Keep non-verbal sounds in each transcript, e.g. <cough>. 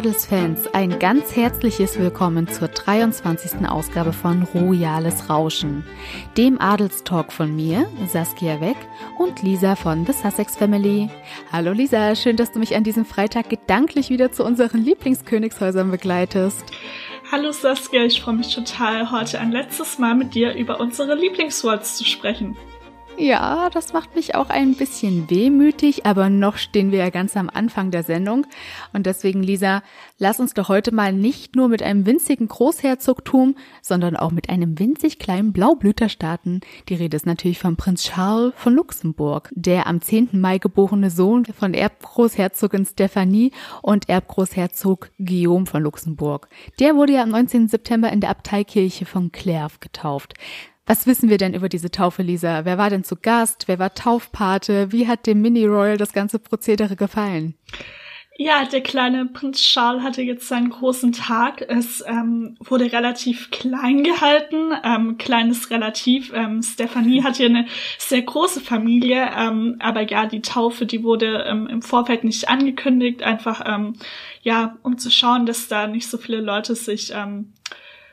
Adelsfans, ein ganz herzliches Willkommen zur 23. Ausgabe von Royales Rauschen, dem Adelstalk von mir, Saskia Weck und Lisa von The Sussex Family. Hallo Lisa, schön, dass du mich an diesem Freitag gedanklich wieder zu unseren Lieblingskönigshäusern begleitest. Hallo Saskia, ich freue mich total, heute ein letztes Mal mit dir über unsere Lieblingsworts zu sprechen. Ja, das macht mich auch ein bisschen wehmütig, aber noch stehen wir ja ganz am Anfang der Sendung. Und deswegen, Lisa, lass uns doch heute mal nicht nur mit einem winzigen Großherzogtum, sondern auch mit einem winzig kleinen Blaublüter starten. Die Rede ist natürlich von Prinz Charles von Luxemburg, der am 10. Mai geborene Sohn von Erbgroßherzogin Stephanie und Erbgroßherzog Guillaume von Luxemburg. Der wurde ja am 19. September in der Abteikirche von Clerves getauft. Was wissen wir denn über diese Taufe, Lisa? Wer war denn zu Gast? Wer war Taufpate? Wie hat dem Mini-Royal das ganze Prozedere gefallen? Ja, der kleine Prinz Charles hatte jetzt seinen großen Tag. Es ähm, wurde relativ klein gehalten. Ähm, klein ist relativ. Ähm, Stephanie hat hier eine sehr große Familie, ähm, aber ja, die Taufe, die wurde ähm, im Vorfeld nicht angekündigt, einfach ähm, ja, um zu schauen, dass da nicht so viele Leute sich ähm,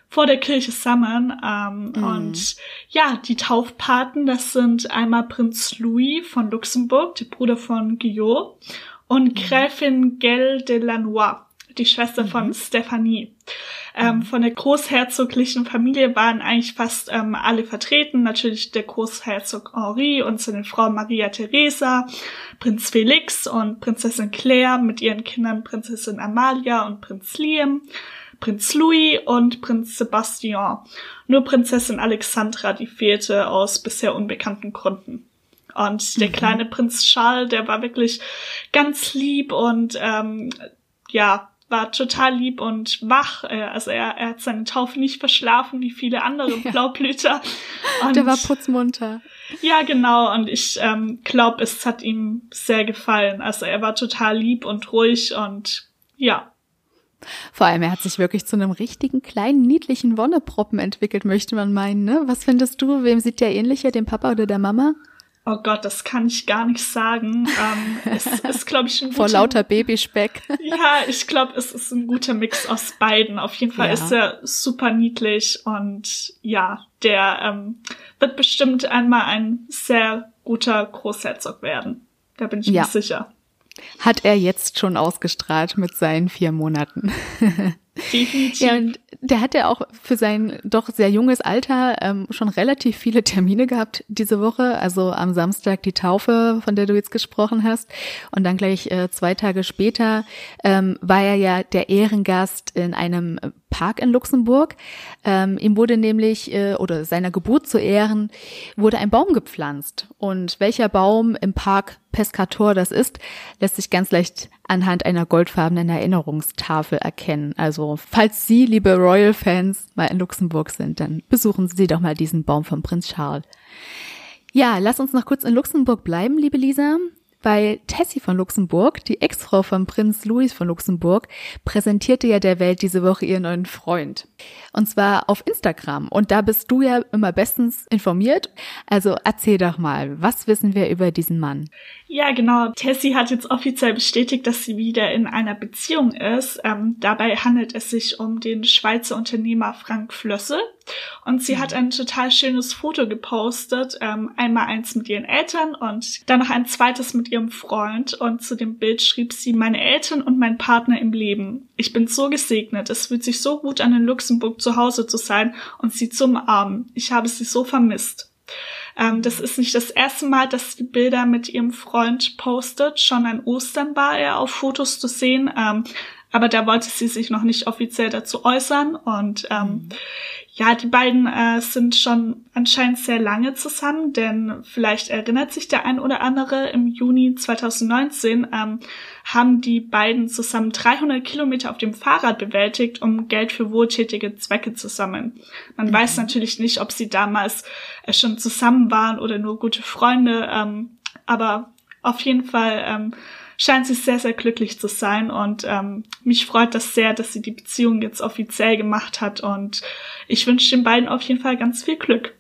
vor der Kirche sammeln. Ähm, mhm. Und ja, die Taufpaten, das sind einmal Prinz Louis von Luxemburg, der Bruder von Guillaume, und mhm. Gräfin Gelle de Lanois, die Schwester mhm. von Stephanie. Ähm, mhm. von der großherzoglichen Familie waren eigentlich fast ähm, alle vertreten. Natürlich der Großherzog Henri und seine Frau Maria Theresa, Prinz Felix und Prinzessin Claire mit ihren Kindern Prinzessin Amalia und Prinz Liam. Prinz Louis und Prinz Sebastian. Nur Prinzessin Alexandra, die fehlte aus bisher unbekannten Gründen. Und der mhm. kleine Prinz Charles, der war wirklich ganz lieb und ähm, ja, war total lieb und wach. Äh, also er, er hat seine Taufe nicht verschlafen wie viele andere ja. Blaublüter. Und <laughs> der war putzmunter. Ja, genau. Und ich ähm, glaube, es hat ihm sehr gefallen. Also er war total lieb und ruhig und ja, vor allem, er hat sich wirklich zu einem richtigen kleinen, niedlichen Wonneproppen entwickelt, möchte man meinen, ne? Was findest du? Wem sieht der ähnlicher, dem Papa oder der Mama? Oh Gott, das kann ich gar nicht sagen. Ähm, es <laughs> ist, glaube ich, ein guter... Vor lauter Babyspeck. <laughs> ja, ich glaube, es ist ein guter Mix aus beiden. Auf jeden Fall ja. ist er super niedlich und ja, der ähm, wird bestimmt einmal ein sehr guter Großherzog werden. Da bin ich ja. mir sicher. Hat er jetzt schon ausgestrahlt mit seinen vier Monaten. <laughs> Definitiv. Ja, und der hat ja auch für sein doch sehr junges Alter ähm, schon relativ viele Termine gehabt diese Woche. Also am Samstag die Taufe, von der du jetzt gesprochen hast. Und dann gleich äh, zwei Tage später ähm, war er ja der Ehrengast in einem Park in Luxemburg. Ähm, ihm wurde nämlich, äh, oder seiner Geburt zu Ehren, wurde ein Baum gepflanzt. Und welcher Baum im Park Pescator das ist, lässt sich ganz leicht anhand einer goldfarbenen Erinnerungstafel erkennen. Also falls Sie, liebe Royal-Fans, mal in Luxemburg sind, dann besuchen Sie doch mal diesen Baum von Prinz Charles. Ja, lass uns noch kurz in Luxemburg bleiben, liebe Lisa weil Tessie von Luxemburg, die Ex-Frau von Prinz Louis von Luxemburg, präsentierte ja der Welt diese Woche ihren neuen Freund. Und zwar auf Instagram. Und da bist du ja immer bestens informiert. Also erzähl doch mal, was wissen wir über diesen Mann? Ja, genau. Tessie hat jetzt offiziell bestätigt, dass sie wieder in einer Beziehung ist. Ähm, dabei handelt es sich um den Schweizer Unternehmer Frank Flösse. Und sie mhm. hat ein total schönes Foto gepostet. Ähm, einmal eins mit ihren Eltern und dann noch ein zweites mit ihrem Freund. Und zu dem Bild schrieb sie, meine Eltern und mein Partner im Leben. Ich bin so gesegnet. Es fühlt sich so gut an, in Luxemburg zu Hause zu sein und sie zu umarmen. Ich habe sie so vermisst. Ähm, das ist nicht das erste Mal, dass sie Bilder mit ihrem Freund postet. Schon an Ostern war er auf Fotos zu sehen. Ähm, aber da wollte sie sich noch nicht offiziell dazu äußern. Und ähm, mhm. Ja, die beiden äh, sind schon anscheinend sehr lange zusammen, denn vielleicht erinnert sich der ein oder andere, im Juni 2019 ähm, haben die beiden zusammen 300 Kilometer auf dem Fahrrad bewältigt, um Geld für wohltätige Zwecke zu sammeln. Man mhm. weiß natürlich nicht, ob sie damals äh, schon zusammen waren oder nur gute Freunde, ähm, aber auf jeden Fall ähm, scheint sie sehr, sehr glücklich zu sein und ähm, mich freut das sehr, dass sie die Beziehung jetzt offiziell gemacht hat und ich wünsche den beiden auf jeden Fall ganz viel Glück.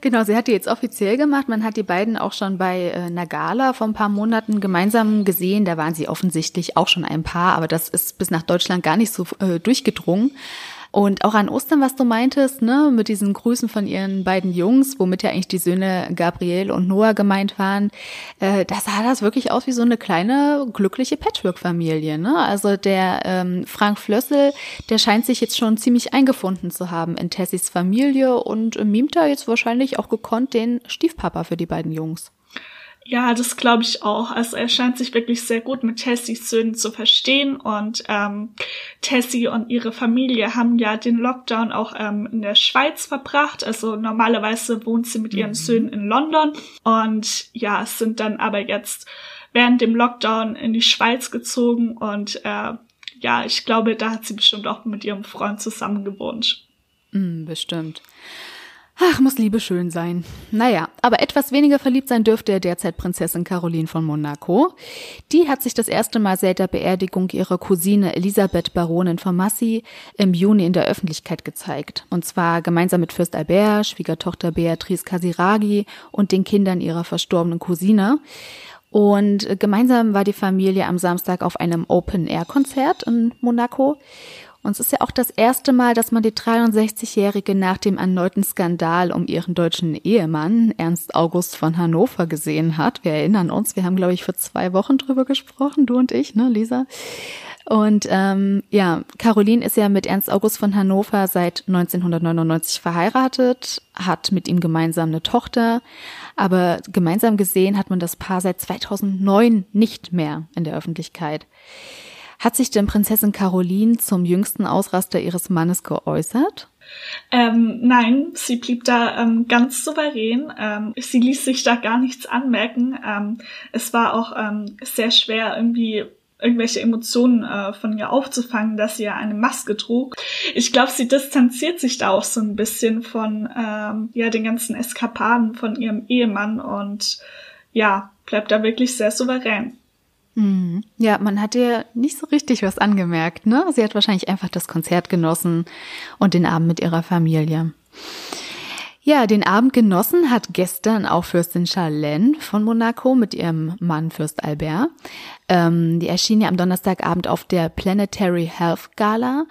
Genau, sie hat die jetzt offiziell gemacht. Man hat die beiden auch schon bei äh, Nagala vor ein paar Monaten gemeinsam gesehen. Da waren sie offensichtlich auch schon ein Paar, aber das ist bis nach Deutschland gar nicht so äh, durchgedrungen. Und auch an Ostern, was du meintest, ne, mit diesen Grüßen von ihren beiden Jungs, womit ja eigentlich die Söhne Gabriel und Noah gemeint waren, äh, da sah das wirklich aus wie so eine kleine glückliche Patchwork-Familie. Ne? Also der ähm, Frank Flössel, der scheint sich jetzt schon ziemlich eingefunden zu haben in Tessys Familie und mimt da jetzt wahrscheinlich auch gekonnt den Stiefpapa für die beiden Jungs. Ja, das glaube ich auch. Also er scheint sich wirklich sehr gut mit Tessys Söhnen zu verstehen und ähm, Tessie und ihre Familie haben ja den Lockdown auch ähm, in der Schweiz verbracht. Also normalerweise wohnt sie mit ihren mhm. Söhnen in London und ja, sind dann aber jetzt während dem Lockdown in die Schweiz gezogen und äh, ja, ich glaube, da hat sie bestimmt auch mit ihrem Freund zusammen gewohnt. Mm, bestimmt. Ach, muss Liebe schön sein. Naja, aber etwas weniger verliebt sein dürfte derzeit Prinzessin Caroline von Monaco. Die hat sich das erste Mal seit der Beerdigung ihrer Cousine Elisabeth Baronin von Massy im Juni in der Öffentlichkeit gezeigt. Und zwar gemeinsam mit Fürst Albert, Schwiegertochter Beatrice Casiraghi und den Kindern ihrer verstorbenen Cousine. Und gemeinsam war die Familie am Samstag auf einem Open-Air-Konzert in Monaco. Und es ist ja auch das erste Mal, dass man die 63-Jährige nach dem erneuten Skandal um ihren deutschen Ehemann Ernst August von Hannover gesehen hat. Wir erinnern uns, wir haben, glaube ich, vor zwei Wochen drüber gesprochen, du und ich, ne, Lisa? Und ähm, ja, Caroline ist ja mit Ernst August von Hannover seit 1999 verheiratet, hat mit ihm gemeinsam eine Tochter, aber gemeinsam gesehen hat man das Paar seit 2009 nicht mehr in der Öffentlichkeit. Hat sich denn Prinzessin Caroline zum jüngsten Ausraster ihres Mannes geäußert? Ähm, nein, sie blieb da ähm, ganz souverän. Ähm, sie ließ sich da gar nichts anmerken. Ähm, es war auch ähm, sehr schwer, irgendwie irgendwelche Emotionen äh, von ihr aufzufangen, dass sie ja eine Maske trug. Ich glaube, sie distanziert sich da auch so ein bisschen von ähm, ja den ganzen Eskapaden von ihrem Ehemann und ja bleibt da wirklich sehr souverän. Mhm. Ja, man hat ihr nicht so richtig was angemerkt, ne? Sie hat wahrscheinlich einfach das Konzert genossen und den Abend mit ihrer Familie. Ja, den Abend genossen hat gestern auch Fürstin Charlene von Monaco mit ihrem Mann Fürst Albert. Ähm, die erschien ja am Donnerstagabend auf der Planetary Health Gala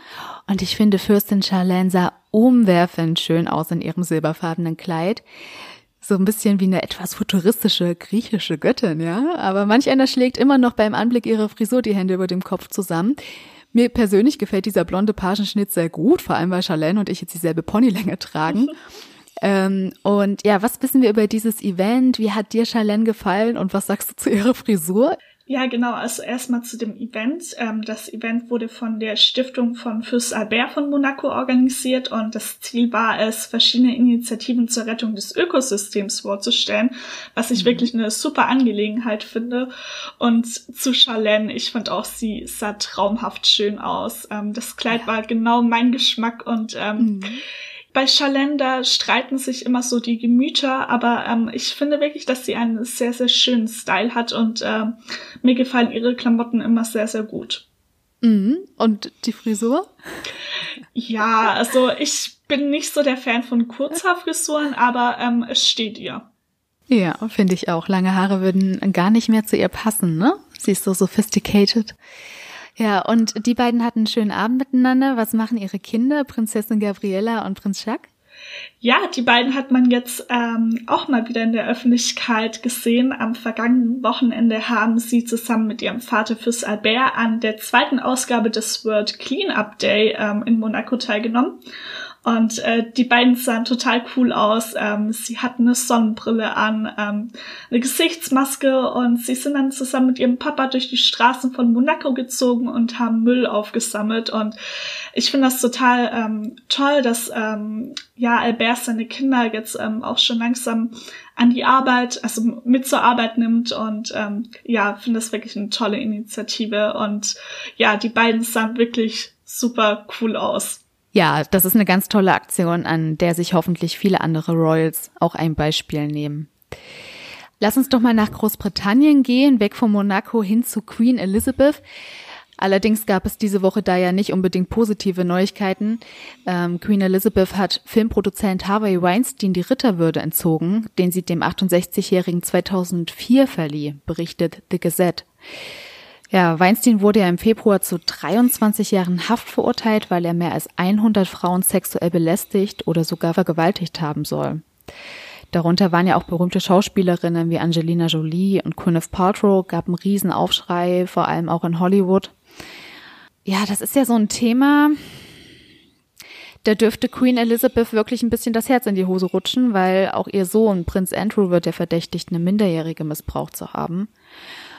und ich finde Fürstin Charlene sah umwerfend schön aus in ihrem silberfarbenen Kleid so ein bisschen wie eine etwas futuristische griechische Göttin, ja. Aber manch einer schlägt immer noch beim Anblick ihrer Frisur die Hände über dem Kopf zusammen. Mir persönlich gefällt dieser blonde Pagenschnitt sehr gut, vor allem weil Charlene und ich jetzt dieselbe Ponylänge tragen. <laughs> ähm, und ja, was wissen wir über dieses Event? Wie hat dir Charlene gefallen und was sagst du zu ihrer Frisur? Ja, genau. Also erstmal zu dem Event. Ähm, das Event wurde von der Stiftung von Fürst Albert von Monaco organisiert und das Ziel war es, verschiedene Initiativen zur Rettung des Ökosystems vorzustellen, was ich mhm. wirklich eine super Angelegenheit finde. Und zu Charlene, ich fand auch, sie sah traumhaft schön aus. Ähm, das Kleid ja. war genau mein Geschmack und ähm, mhm bei Shalenda streiten sich immer so die Gemüter, aber ähm, ich finde wirklich, dass sie einen sehr, sehr schönen Style hat und ähm, mir gefallen ihre Klamotten immer sehr, sehr gut. Mhm. Und die Frisur? Ja, also ich bin nicht so der Fan von Kurzhaarfrisuren, aber ähm, es steht ihr. Ja, finde ich auch. Lange Haare würden gar nicht mehr zu ihr passen, ne? Sie ist so sophisticated. Ja, und die beiden hatten einen schönen Abend miteinander. Was machen ihre Kinder, Prinzessin Gabriella und Prinz Jacques? Ja, die beiden hat man jetzt ähm, auch mal wieder in der Öffentlichkeit gesehen. Am vergangenen Wochenende haben sie zusammen mit ihrem Vater Fürst Albert an der zweiten Ausgabe des World Cleanup Day ähm, in Monaco teilgenommen. Und äh, die beiden sahen total cool aus. Ähm, sie hatten eine Sonnenbrille an, ähm, eine Gesichtsmaske und sie sind dann zusammen mit ihrem Papa durch die Straßen von Monaco gezogen und haben Müll aufgesammelt. Und ich finde das total ähm, toll, dass ähm, ja Albert seine Kinder jetzt ähm, auch schon langsam an die Arbeit, also mit zur Arbeit nimmt und ähm, ja, finde das wirklich eine tolle Initiative. Und ja, die beiden sahen wirklich super cool aus. Ja, das ist eine ganz tolle Aktion, an der sich hoffentlich viele andere Royals auch ein Beispiel nehmen. Lass uns doch mal nach Großbritannien gehen, weg von Monaco hin zu Queen Elizabeth. Allerdings gab es diese Woche da ja nicht unbedingt positive Neuigkeiten. Ähm, Queen Elizabeth hat Filmproduzent Harvey Weinstein die Ritterwürde entzogen, den sie dem 68-Jährigen 2004 verlieh, berichtet The Gazette. Ja, Weinstein wurde ja im Februar zu 23 Jahren Haft verurteilt, weil er mehr als 100 Frauen sexuell belästigt oder sogar vergewaltigt haben soll. Darunter waren ja auch berühmte Schauspielerinnen wie Angelina Jolie und Gwyneth Paltrow, gab einen riesen Aufschrei, vor allem auch in Hollywood. Ja, das ist ja so ein Thema, da dürfte Queen Elizabeth wirklich ein bisschen das Herz in die Hose rutschen, weil auch ihr Sohn, Prinz Andrew, wird ja verdächtigt, eine Minderjährige missbraucht zu haben.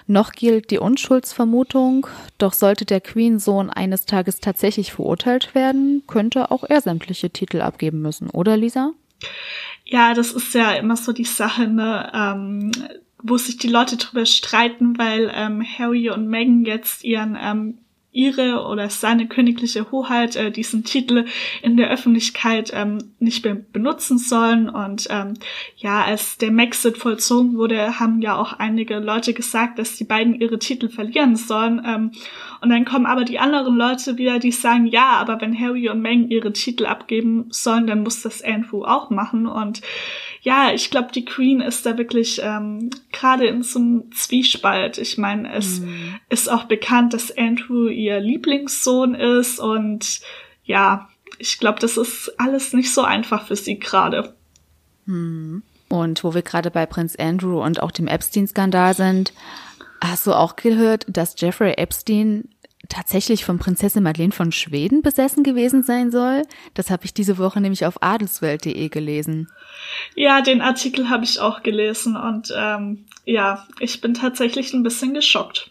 Noch gilt die Unschuldsvermutung, doch sollte der Queen-Sohn eines Tages tatsächlich verurteilt werden, könnte auch er sämtliche Titel abgeben müssen, oder Lisa? Ja, das ist ja immer so die Sache, ne, ähm, wo sich die Leute drüber streiten, weil ähm, Harry und Meghan jetzt ihren ähm, ihre oder seine königliche Hoheit äh, diesen Titel in der Öffentlichkeit ähm, nicht mehr benutzen sollen. Und ähm, ja, als der Maxit vollzogen wurde, haben ja auch einige Leute gesagt, dass die beiden ihre Titel verlieren sollen. Ähm, und dann kommen aber die anderen Leute wieder, die sagen, ja, aber wenn Harry und Meghan ihre Titel abgeben sollen, dann muss das Andrew auch machen. Und ja, ich glaube, die Queen ist da wirklich ähm, gerade in so einem Zwiespalt. Ich meine, es mhm. ist auch bekannt, dass Andrew ihr Lieblingssohn ist und ja, ich glaube, das ist alles nicht so einfach für sie gerade. Mhm. Und wo wir gerade bei Prinz Andrew und auch dem Epstein-Skandal sind, hast du auch gehört, dass Jeffrey Epstein tatsächlich von Prinzessin Madeleine von Schweden besessen gewesen sein soll. Das habe ich diese Woche nämlich auf adelswelt.de gelesen. Ja, den Artikel habe ich auch gelesen und ähm, ja, ich bin tatsächlich ein bisschen geschockt.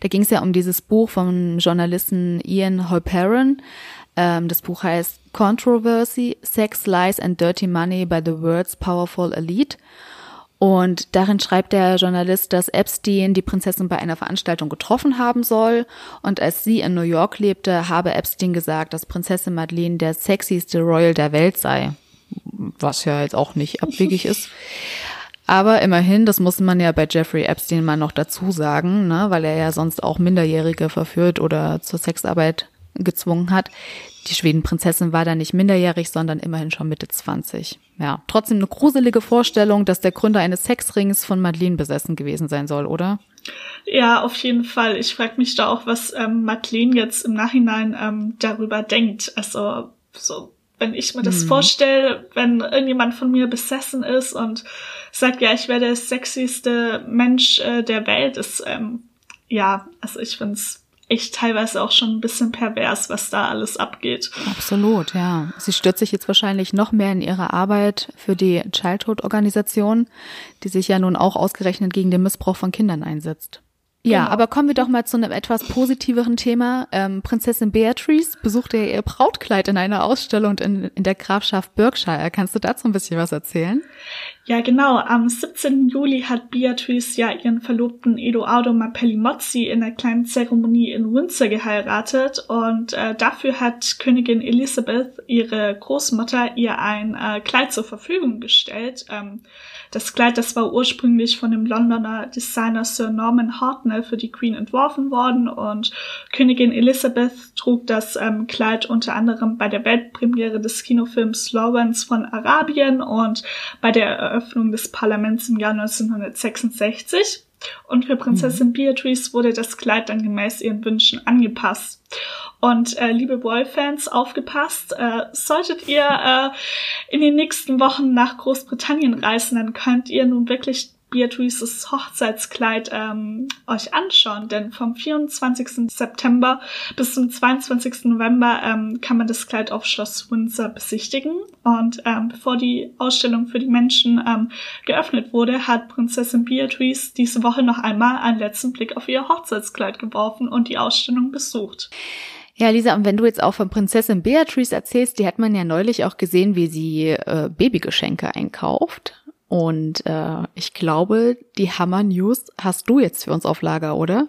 Da ging es ja um dieses Buch vom Journalisten Ian Holperin. Ähm, das Buch heißt Controversy, Sex, Lies and Dirty Money by the World's Powerful Elite. Und darin schreibt der Journalist, dass Epstein die Prinzessin bei einer Veranstaltung getroffen haben soll. Und als sie in New York lebte, habe Epstein gesagt, dass Prinzessin Madeleine der sexyste Royal der Welt sei. Was ja jetzt auch nicht abwegig ist. Aber immerhin, das muss man ja bei Jeffrey Epstein mal noch dazu sagen, ne, weil er ja sonst auch Minderjährige verführt oder zur Sexarbeit gezwungen hat. Die Schwedenprinzessin war da nicht minderjährig, sondern immerhin schon Mitte 20. Ja, trotzdem eine gruselige Vorstellung, dass der Gründer eines Sexrings von Madeleine besessen gewesen sein soll, oder? Ja, auf jeden Fall. Ich frage mich da auch, was ähm, Madeleine jetzt im Nachhinein ähm, darüber denkt. Also so, wenn ich mir das hm. vorstelle, wenn irgendjemand von mir besessen ist und sagt, ja, ich wäre der sexyste Mensch äh, der Welt, ist ähm, ja, also ich find's echt teilweise auch schon ein bisschen pervers, was da alles abgeht. Absolut, ja. Sie stürzt sich jetzt wahrscheinlich noch mehr in ihre Arbeit für die Childhood-Organisation, die sich ja nun auch ausgerechnet gegen den Missbrauch von Kindern einsetzt. Ja, genau. aber kommen wir doch mal zu einem etwas positiveren Thema. Ähm, Prinzessin Beatrice besuchte ihr Brautkleid in einer Ausstellung in, in der Grafschaft Berkshire. Kannst du dazu ein bisschen was erzählen? Ja, genau. Am 17. Juli hat Beatrice ja ihren Verlobten Edoardo Mapellimozzi in einer kleinen Zeremonie in Windsor geheiratet und äh, dafür hat Königin Elizabeth, ihre Großmutter, ihr ein äh, Kleid zur Verfügung gestellt. Ähm, das Kleid, das war ursprünglich von dem Londoner Designer Sir Norman Hartnell für die Queen entworfen worden und Königin Elizabeth trug das ähm, Kleid unter anderem bei der Weltpremiere des Kinofilms Lawrence von Arabien und bei der Eröffnung des Parlaments im Jahr 1966. Und für Prinzessin mhm. Beatrice wurde das Kleid dann gemäß ihren Wünschen angepasst. Und äh, liebe Boy-Fans, aufgepasst, äh, solltet ihr äh, in den nächsten Wochen nach Großbritannien reisen, dann könnt ihr nun wirklich Beatrices Hochzeitskleid ähm, euch anschauen, denn vom 24. September bis zum 22. November ähm, kann man das Kleid auf Schloss Windsor besichtigen. Und ähm, bevor die Ausstellung für die Menschen ähm, geöffnet wurde, hat Prinzessin Beatrice diese Woche noch einmal einen letzten Blick auf ihr Hochzeitskleid geworfen und die Ausstellung besucht. Ja, Lisa, und wenn du jetzt auch von Prinzessin Beatrice erzählst, die hat man ja neulich auch gesehen, wie sie äh, Babygeschenke einkauft. Und äh, ich glaube, die Hammer News hast du jetzt für uns auf Lager, oder?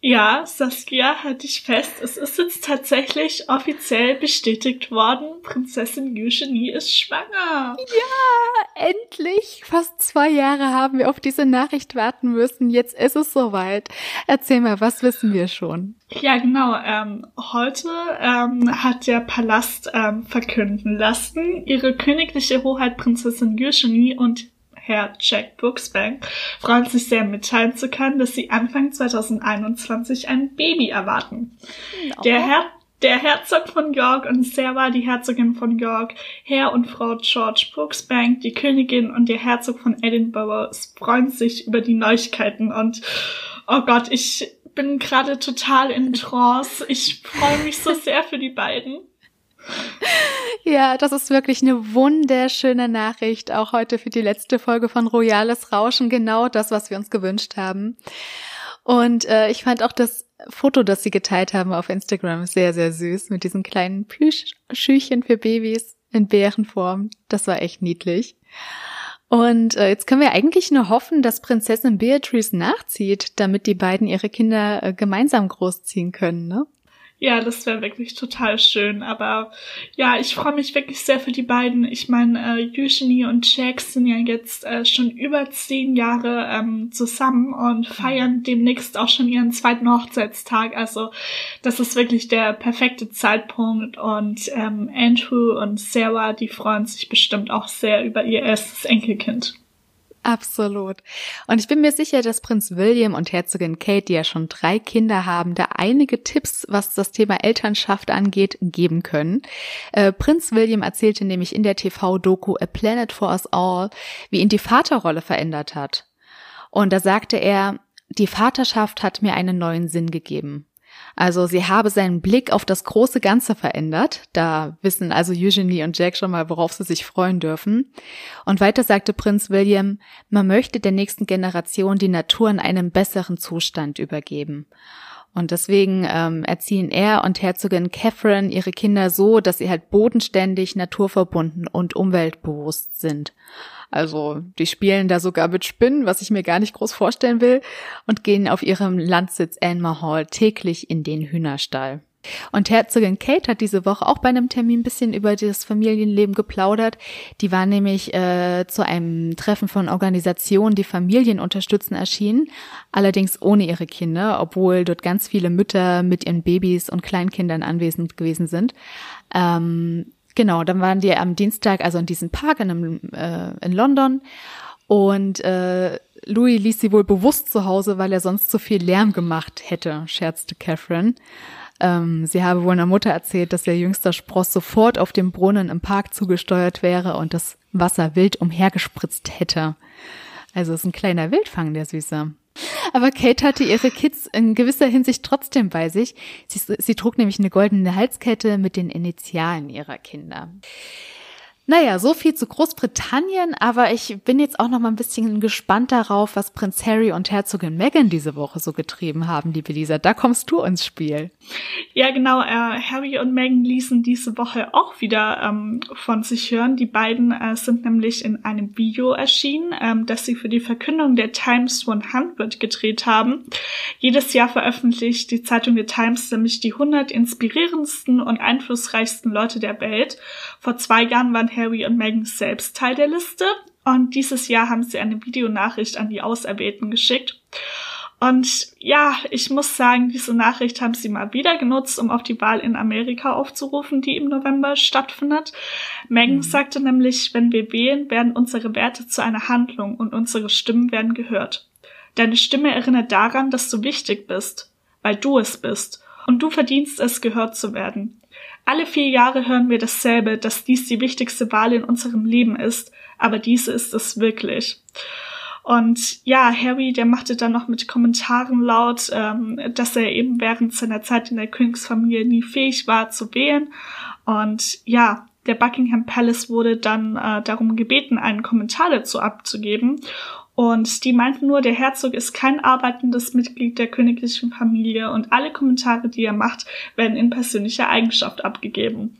Ja, Saskia, halt dich fest. Es ist jetzt tatsächlich offiziell bestätigt worden. Prinzessin Eugenie ist schwanger. Ja, endlich. Fast zwei Jahre haben wir auf diese Nachricht warten müssen. Jetzt ist es soweit. Erzähl mal, was wissen wir schon? Ja, genau. Ähm, heute ähm, hat der Palast ähm, verkünden lassen, ihre königliche Hoheit Prinzessin Eugenie und Herr Jack Brooksbank freuen sich sehr mitteilen zu können, dass sie Anfang 2021 ein Baby erwarten. No. Der Herr der Herzog von York und Sarah, die Herzogin von York, Herr und Frau George Brooksbank, die Königin und der Herzog von Edinburgh freuen sich über die Neuigkeiten und oh Gott, ich bin gerade total in Trance. Ich freue mich so sehr für die beiden. Ja, das ist wirklich eine wunderschöne Nachricht, auch heute für die letzte Folge von Royales Rauschen, genau das, was wir uns gewünscht haben. Und äh, ich fand auch das Foto, das sie geteilt haben auf Instagram, sehr, sehr süß, mit diesen kleinen Plüschschüchen für Babys in Bärenform. Das war echt niedlich. Und äh, jetzt können wir eigentlich nur hoffen, dass Prinzessin Beatrice nachzieht, damit die beiden ihre Kinder äh, gemeinsam großziehen können, ne? Ja, das wäre wirklich total schön. Aber ja, ich freue mich wirklich sehr für die beiden. Ich meine, äh, Eugenie und Jack sind ja jetzt äh, schon über zehn Jahre ähm, zusammen und feiern demnächst auch schon ihren zweiten Hochzeitstag. Also das ist wirklich der perfekte Zeitpunkt. Und ähm, Andrew und Sarah, die freuen sich bestimmt auch sehr über ihr erstes Enkelkind. Absolut. Und ich bin mir sicher, dass Prinz William und Herzogin Kate, die ja schon drei Kinder haben, da einige Tipps, was das Thema Elternschaft angeht, geben können. Äh, Prinz William erzählte nämlich in der TV-Doku A Planet for Us All, wie ihn die Vaterrolle verändert hat. Und da sagte er, die Vaterschaft hat mir einen neuen Sinn gegeben. Also sie habe seinen Blick auf das große Ganze verändert. Da wissen also Eugenie und Jack schon mal, worauf sie sich freuen dürfen. Und weiter sagte Prinz William, man möchte der nächsten Generation die Natur in einem besseren Zustand übergeben. Und deswegen ähm, erziehen er und Herzogin Catherine ihre Kinder so, dass sie halt bodenständig, naturverbunden und umweltbewusst sind. Also die spielen da sogar mit Spinnen, was ich mir gar nicht groß vorstellen will, und gehen auf ihrem Landsitz Anmar Hall täglich in den Hühnerstall. Und Herzogin Kate hat diese Woche auch bei einem Termin ein bisschen über das Familienleben geplaudert. Die war nämlich äh, zu einem Treffen von Organisationen, die Familien unterstützen, erschienen, allerdings ohne ihre Kinder, obwohl dort ganz viele Mütter mit ihren Babys und Kleinkindern anwesend gewesen sind. Ähm, Genau, dann waren die am Dienstag, also in diesem Park in, einem, äh, in London. Und äh, Louis ließ sie wohl bewusst zu Hause, weil er sonst zu viel Lärm gemacht hätte, scherzte Catherine. Ähm, sie habe wohl einer Mutter erzählt, dass ihr jüngster Spross sofort auf dem Brunnen im Park zugesteuert wäre und das Wasser wild umhergespritzt hätte. Also ist ein kleiner Wildfang, der Süße. Aber Kate hatte ihre Kids in gewisser Hinsicht trotzdem bei sich. Sie, sie trug nämlich eine goldene Halskette mit den Initialen ihrer Kinder. Naja, so viel zu Großbritannien, aber ich bin jetzt auch noch mal ein bisschen gespannt darauf, was Prinz Harry und Herzogin Meghan diese Woche so getrieben haben, liebe Lisa. Da kommst du ins Spiel. Ja, genau. Äh, Harry und Meghan ließen diese Woche auch wieder ähm, von sich hören. Die beiden äh, sind nämlich in einem Video erschienen, ähm, das sie für die Verkündung der Times 100 gedreht haben. Jedes Jahr veröffentlicht die Zeitung der Times nämlich die 100 inspirierendsten und einflussreichsten Leute der Welt. Vor zwei Jahren waren Harry und Meghan selbst Teil der Liste. Und dieses Jahr haben sie eine Videonachricht an die Auserwählten geschickt. Und ja, ich muss sagen, diese Nachricht haben sie mal wieder genutzt, um auf die Wahl in Amerika aufzurufen, die im November stattfindet. Meghan mhm. sagte nämlich, wenn wir wählen, werden unsere Werte zu einer Handlung und unsere Stimmen werden gehört. Deine Stimme erinnert daran, dass du wichtig bist, weil du es bist. Und du verdienst es, gehört zu werden. Alle vier Jahre hören wir dasselbe, dass dies die wichtigste Wahl in unserem Leben ist, aber diese ist es wirklich. Und ja, Harry, der machte dann noch mit Kommentaren laut, ähm, dass er eben während seiner Zeit in der Königsfamilie nie fähig war zu wählen. Und ja, der Buckingham Palace wurde dann äh, darum gebeten, einen Kommentar dazu abzugeben. Und die meinten nur, der Herzog ist kein arbeitendes Mitglied der königlichen Familie und alle Kommentare, die er macht, werden in persönlicher Eigenschaft abgegeben.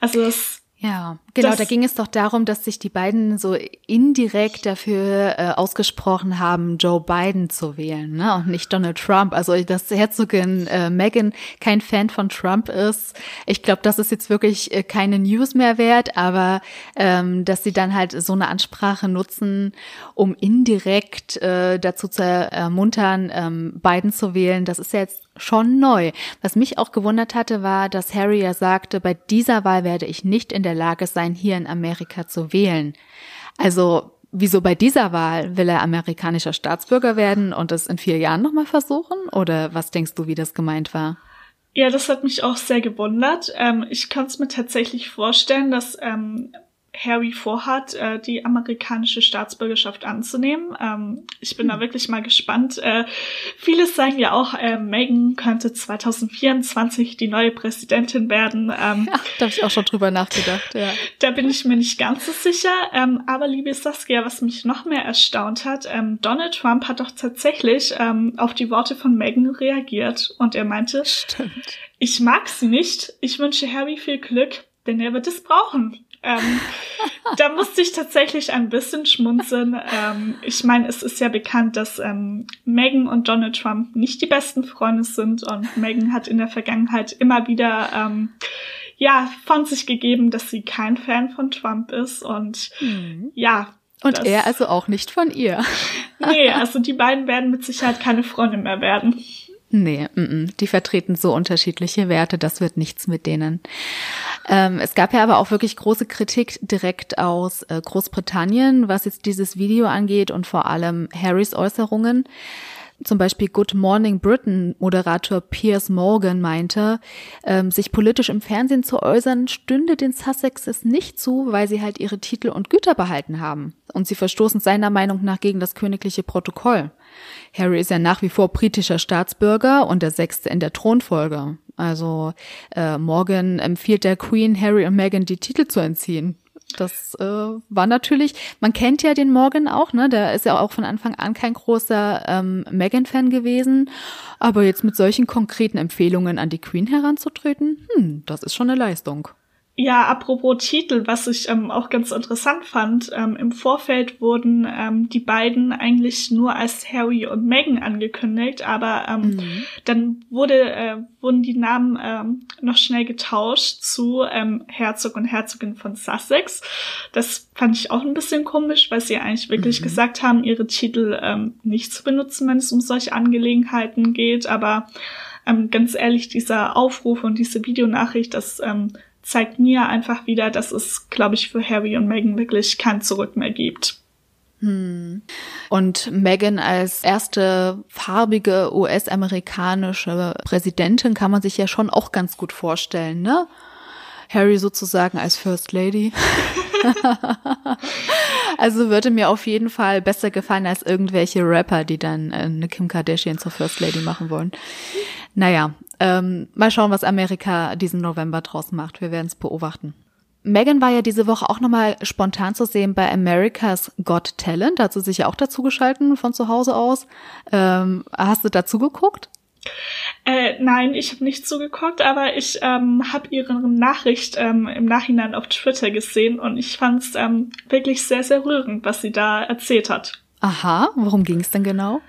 Also das Ja, genau, da ging es doch darum, dass sich die beiden so indirekt dafür äh, ausgesprochen haben, Joe Biden zu wählen, ne? Und nicht Donald Trump. Also dass Herzogin äh, Meghan kein Fan von Trump ist. Ich glaube, das ist jetzt wirklich äh, keine News mehr wert, aber ähm, dass sie dann halt so eine Ansprache nutzen, um indirekt äh, dazu zu ermuntern, ähm, Biden zu wählen, das ist ja jetzt schon neu. Was mich auch gewundert hatte, war, dass Harry ja sagte, bei dieser Wahl werde ich nicht in der Lage sein, hier in Amerika zu wählen. Also wieso bei dieser Wahl will er amerikanischer Staatsbürger werden und es in vier Jahren nochmal versuchen? Oder was denkst du, wie das gemeint war? Ja, das hat mich auch sehr gewundert. Ähm, ich kann es mir tatsächlich vorstellen, dass ähm, Harry vorhat, äh, die amerikanische Staatsbürgerschaft anzunehmen. Ähm, ich bin da hm. wirklich mal gespannt. Äh, viele sagen ja auch, äh, Meghan könnte 2024 die neue Präsidentin werden. Ähm, ja, da habe ich auch schon drüber nachgedacht. Ja. <laughs> Da bin ich mir nicht ganz so sicher. Ähm, aber liebe Saskia, was mich noch mehr erstaunt hat, ähm, Donald Trump hat doch tatsächlich ähm, auf die Worte von Meghan reagiert und er meinte, Stimmt. ich mag sie nicht. Ich wünsche Harry viel Glück, denn er wird es brauchen. Ähm, da musste ich tatsächlich ein bisschen schmunzeln. Ähm, ich meine, es ist ja bekannt, dass ähm, Meghan und Donald Trump nicht die besten Freunde sind und Meghan hat in der Vergangenheit immer wieder ähm, ja von sich gegeben, dass sie kein Fan von Trump ist und mhm. ja. Und das, er also auch nicht von ihr. <laughs> nee, also die beiden werden mit Sicherheit keine Freunde mehr werden. Nee, m -m, die vertreten so unterschiedliche Werte, das wird nichts mit denen. Ähm, es gab ja aber auch wirklich große Kritik direkt aus äh, Großbritannien, was jetzt dieses Video angeht und vor allem Harrys Äußerungen. Zum Beispiel Good Morning Britain Moderator Piers Morgan meinte, ähm, sich politisch im Fernsehen zu äußern, stünde den Sussexes nicht zu, weil sie halt ihre Titel und Güter behalten haben. Und sie verstoßen seiner Meinung nach gegen das königliche Protokoll. Harry ist ja nach wie vor britischer Staatsbürger und der sechste in der Thronfolge. Also äh, Morgan empfiehlt der Queen, Harry und Meghan die Titel zu entziehen. Das äh, war natürlich, man kennt ja den Morgan auch, ne? Der ist ja auch von Anfang an kein großer ähm, Meghan-Fan gewesen. Aber jetzt mit solchen konkreten Empfehlungen an die Queen heranzutreten, hm, das ist schon eine Leistung. Ja, apropos Titel, was ich ähm, auch ganz interessant fand, ähm, im Vorfeld wurden ähm, die beiden eigentlich nur als Harry und Meghan angekündigt, aber ähm, mhm. dann wurde, äh, wurden die Namen ähm, noch schnell getauscht zu ähm, Herzog und Herzogin von Sussex. Das fand ich auch ein bisschen komisch, weil sie eigentlich wirklich mhm. gesagt haben, ihre Titel nicht zu benutzen, wenn es um solche Angelegenheiten geht, aber ähm, ganz ehrlich, dieser Aufruf und diese Videonachricht, das ähm, zeigt mir einfach wieder, dass es, glaube ich, für Harry und Meghan wirklich kein Zurück mehr gibt. Hm. Und Meghan als erste farbige US-amerikanische Präsidentin kann man sich ja schon auch ganz gut vorstellen, ne? Harry sozusagen als First Lady. <laughs> <laughs> also würde mir auf jeden Fall besser gefallen als irgendwelche Rapper, die dann äh, eine Kim Kardashian zur First Lady machen wollen. Naja, ähm, mal schauen, was Amerika diesen November draus macht. Wir werden es beobachten. Megan war ja diese Woche auch nochmal spontan zu sehen bei America's Got Talent. Da hat sie sich ja auch dazu geschalten von zu Hause aus. Ähm, hast du dazu geguckt? Äh, nein, ich habe nicht zugeguckt, aber ich ähm, habe ihre Nachricht ähm, im Nachhinein auf Twitter gesehen und ich fand es ähm, wirklich sehr, sehr rührend, was sie da erzählt hat. Aha, worum ging es denn genau?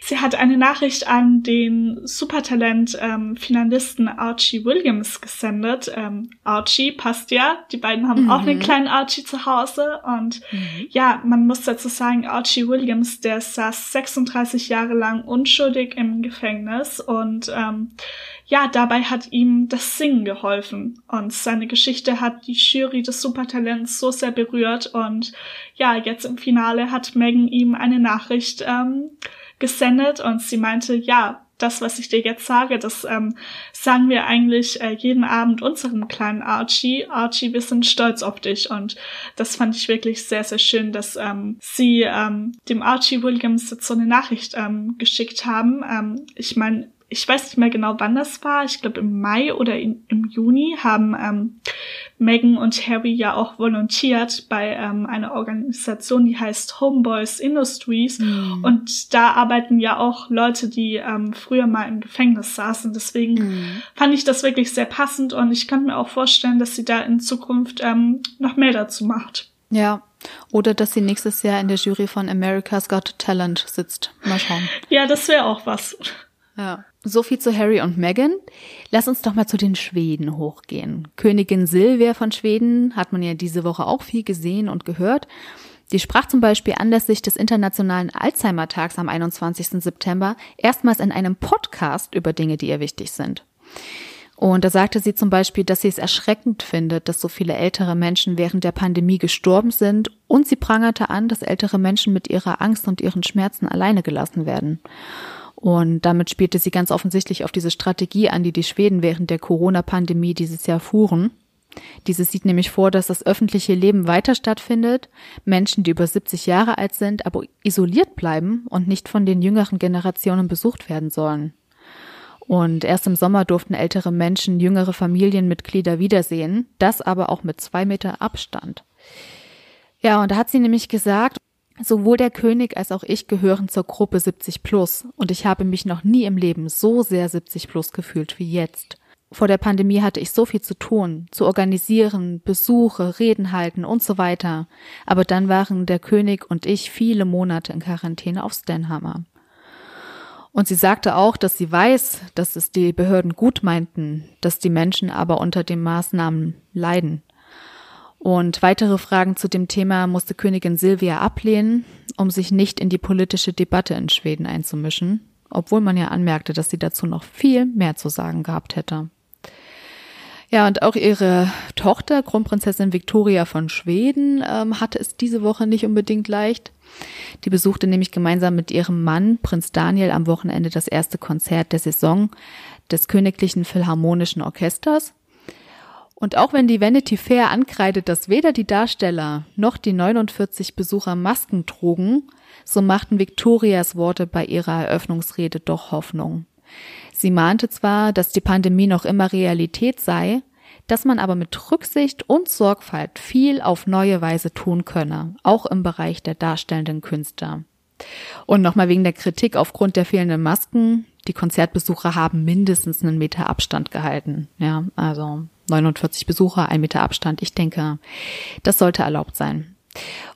Sie hat eine Nachricht an den Supertalent-Finalisten ähm, Archie Williams gesendet. Ähm, Archie passt ja. Die beiden haben mhm. auch einen kleinen Archie zu Hause. Und mhm. ja, man muss dazu sagen, Archie Williams, der saß 36 Jahre lang unschuldig im Gefängnis. Und ähm, ja, dabei hat ihm das Singen geholfen. Und seine Geschichte hat die Jury des Supertalents so sehr berührt. Und ja, jetzt im Finale hat Megan ihm eine Nachricht ähm, gesendet und sie meinte, ja, das, was ich dir jetzt sage, das ähm, sagen wir eigentlich äh, jeden Abend unserem kleinen Archie. Archie, wir sind stolz auf dich. Und das fand ich wirklich sehr, sehr schön, dass ähm, sie ähm, dem Archie Williams jetzt so eine Nachricht ähm, geschickt haben. Ähm, ich meine, ich weiß nicht mehr genau, wann das war. Ich glaube, im Mai oder in, im Juni haben ähm, Megan und Harry ja auch volontiert bei ähm, einer Organisation, die heißt Homeboys Industries. Mhm. Und da arbeiten ja auch Leute, die ähm, früher mal im Gefängnis saßen. Deswegen mhm. fand ich das wirklich sehr passend und ich kann mir auch vorstellen, dass sie da in Zukunft ähm, noch mehr dazu macht. Ja, oder dass sie nächstes Jahr in der Jury von America's Got Talent sitzt. Mal schauen. Ja, das wäre auch was. Ja. So viel zu Harry und Meghan. Lass uns doch mal zu den Schweden hochgehen. Königin Silvia von Schweden hat man ja diese Woche auch viel gesehen und gehört. Die sprach zum Beispiel anlässlich des Internationalen Alzheimer-Tags am 21. September erstmals in einem Podcast über Dinge, die ihr wichtig sind. Und da sagte sie zum Beispiel, dass sie es erschreckend findet, dass so viele ältere Menschen während der Pandemie gestorben sind und sie prangerte an, dass ältere Menschen mit ihrer Angst und ihren Schmerzen alleine gelassen werden. Und damit spielte sie ganz offensichtlich auf diese Strategie an, die die Schweden während der Corona-Pandemie dieses Jahr fuhren. Dieses sieht nämlich vor, dass das öffentliche Leben weiter stattfindet, Menschen, die über 70 Jahre alt sind, aber isoliert bleiben und nicht von den jüngeren Generationen besucht werden sollen. Und erst im Sommer durften ältere Menschen jüngere Familienmitglieder wiedersehen, das aber auch mit zwei Meter Abstand. Ja, und da hat sie nämlich gesagt, sowohl der König als auch ich gehören zur Gruppe 70 plus und ich habe mich noch nie im Leben so sehr 70 plus gefühlt wie jetzt. Vor der Pandemie hatte ich so viel zu tun, zu organisieren, Besuche, Reden halten und so weiter. Aber dann waren der König und ich viele Monate in Quarantäne auf Stanhammer. Und sie sagte auch, dass sie weiß, dass es die Behörden gut meinten, dass die Menschen aber unter den Maßnahmen leiden. Und weitere Fragen zu dem Thema musste Königin Silvia ablehnen, um sich nicht in die politische Debatte in Schweden einzumischen, obwohl man ja anmerkte, dass sie dazu noch viel mehr zu sagen gehabt hätte. Ja, und auch ihre Tochter, Kronprinzessin Victoria von Schweden, ähm, hatte es diese Woche nicht unbedingt leicht. Die besuchte nämlich gemeinsam mit ihrem Mann, Prinz Daniel, am Wochenende das erste Konzert der Saison des Königlichen Philharmonischen Orchesters. Und auch wenn die Vanity Fair ankreidet, dass weder die Darsteller noch die 49 Besucher Masken trugen, so machten Victorias Worte bei ihrer Eröffnungsrede doch Hoffnung. Sie mahnte zwar, dass die Pandemie noch immer Realität sei, dass man aber mit Rücksicht und Sorgfalt viel auf neue Weise tun könne, auch im Bereich der darstellenden Künstler. Und nochmal wegen der Kritik aufgrund der fehlenden Masken. Die Konzertbesucher haben mindestens einen Meter Abstand gehalten. Ja, also 49 Besucher, ein Meter Abstand. Ich denke, das sollte erlaubt sein.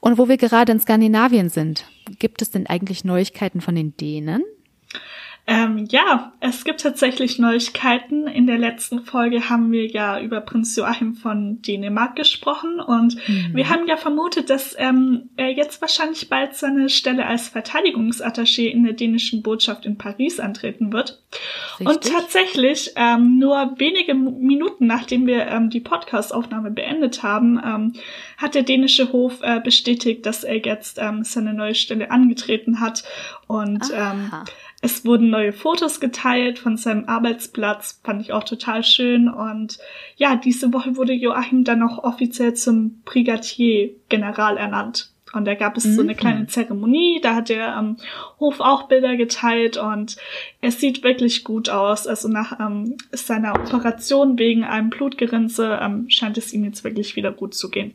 Und wo wir gerade in Skandinavien sind, gibt es denn eigentlich Neuigkeiten von den Dänen? Ähm, ja, es gibt tatsächlich Neuigkeiten. In der letzten Folge haben wir ja über Prinz Joachim von Dänemark gesprochen und mhm. wir haben ja vermutet, dass ähm, er jetzt wahrscheinlich bald seine Stelle als Verteidigungsattaché in der dänischen Botschaft in Paris antreten wird. Richtig. Und tatsächlich, ähm, nur wenige Minuten nachdem wir ähm, die Podcast-Aufnahme beendet haben, ähm, hat der dänische Hof äh, bestätigt, dass er jetzt ähm, seine neue Stelle angetreten hat und es wurden neue Fotos geteilt von seinem Arbeitsplatz, fand ich auch total schön. Und ja, diese Woche wurde Joachim dann noch offiziell zum Brigadier General ernannt. Und da gab es mhm. so eine mhm. kleine Zeremonie, da hat der ähm, Hof auch Bilder geteilt und es sieht wirklich gut aus. Also nach ähm, seiner Operation wegen einem Blutgerinnsel ähm, scheint es ihm jetzt wirklich wieder gut zu gehen.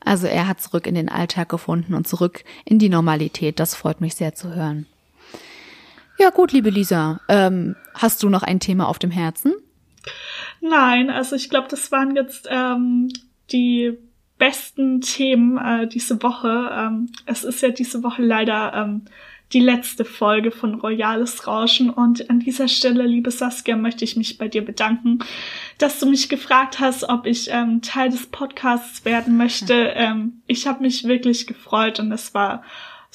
Also er hat zurück in den Alltag gefunden und zurück in die Normalität. Das freut mich sehr zu hören. Ja, gut, liebe Lisa. Ähm, hast du noch ein Thema auf dem Herzen? Nein, also ich glaube, das waren jetzt ähm, die besten Themen äh, diese Woche. Ähm, es ist ja diese Woche leider ähm, die letzte Folge von Royales Rauschen und an dieser Stelle, liebe Saskia, möchte ich mich bei dir bedanken, dass du mich gefragt hast, ob ich ähm, Teil des Podcasts werden möchte. <laughs> Ähm, ich habe mich wirklich gefreut und es war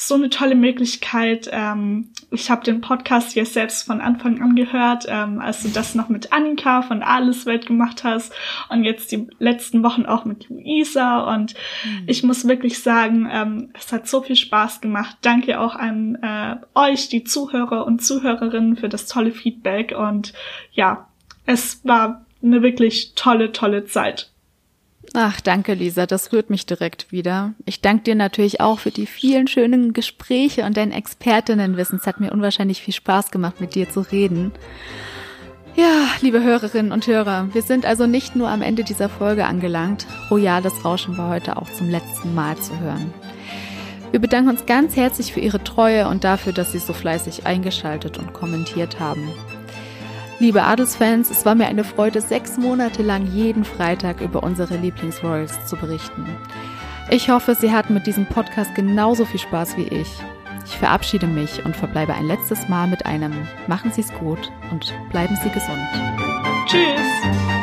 so eine tolle Möglichkeit. Ähm, ich habe den Podcast ja selbst von Anfang an gehört, ähm, als du das noch mit Annika von Welt gemacht hast und jetzt die letzten Wochen auch mit Luisa. Und mhm. ich muss wirklich sagen, ähm, es hat so viel Spaß gemacht. Danke auch an äh, euch, die Zuhörer und Zuhörerinnen, für das tolle Feedback. Und ja, es war eine wirklich tolle, tolle Zeit. Ach, danke, Lisa. Das rührt mich direkt wieder. Ich danke dir natürlich auch für die vielen schönen Gespräche und dein Expertinnenwissen. Es hat mir unwahrscheinlich viel Spaß gemacht, mit dir zu reden. Ja, liebe Hörerinnen und Hörer, wir sind also nicht nur am Ende dieser Folge angelangt. Royales Rauschen war heute auch zum letzten Mal zu hören. Wir bedanken uns ganz herzlich für Ihre Treue und dafür, dass Sie so fleißig eingeschaltet und kommentiert haben. Liebe Adelsfans, es war mir eine Freude, sechs Monate lang jeden Freitag über unsere Lieblingsroyals zu berichten. Ich hoffe, Sie hatten mit diesem Podcast genauso viel Spaß wie ich. Ich verabschiede mich und verbleibe ein letztes Mal mit einem Machen Sie es gut und bleiben Sie gesund. Tschüss!